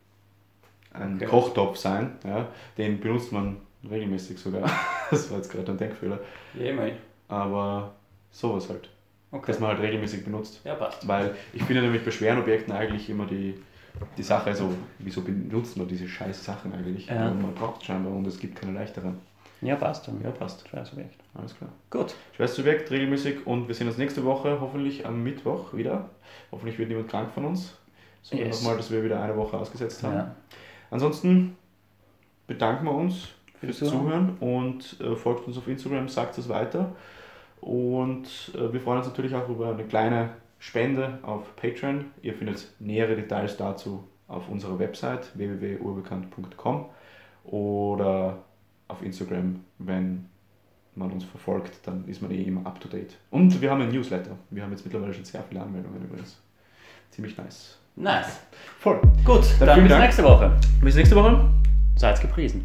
ein Okay. Kochtopf sein. Ja? Den benutzt man regelmäßig sogar. Das war jetzt gerade ein Denkfehler. Ja, immerhin. Aber sowas halt. Okay. Das man halt regelmäßig benutzt. Ja, passt. Weil ich finde nämlich bei schweren Objekten eigentlich immer die, die Sache, also wieso benutzt man diese scheiß Sachen eigentlich? Ja. Man braucht scheinbar und es gibt keine leichteren. Ja, passt dann. Ja, passt. Schweres Objekt. Alles klar. Gut. Schweres Objekt regelmäßig und wir sehen uns nächste Woche, hoffentlich am Mittwoch wieder. Hoffentlich wird niemand krank von uns. So Yes. nochmal, dass wir wieder eine Woche ausgesetzt haben. Ja. Ansonsten bedanken wir uns Fürs fürs Zuhören und äh, folgt uns auf Instagram, sagt es weiter. Und äh, wir freuen uns natürlich auch über eine kleine Spende auf Patreon. Ihr findet nähere Details dazu auf unserer Website www.urbekannt.com oder auf Instagram, wenn man uns verfolgt, dann ist man eh immer up to date. Und wir haben ein Newsletter. Wir haben jetzt mittlerweile schon sehr viele Anmeldungen übrigens. Ziemlich nice. Nice. Voll. Gut, dann, vielen bis Dank. nächste Woche. Bis nächste Woche. Seid gepriesen.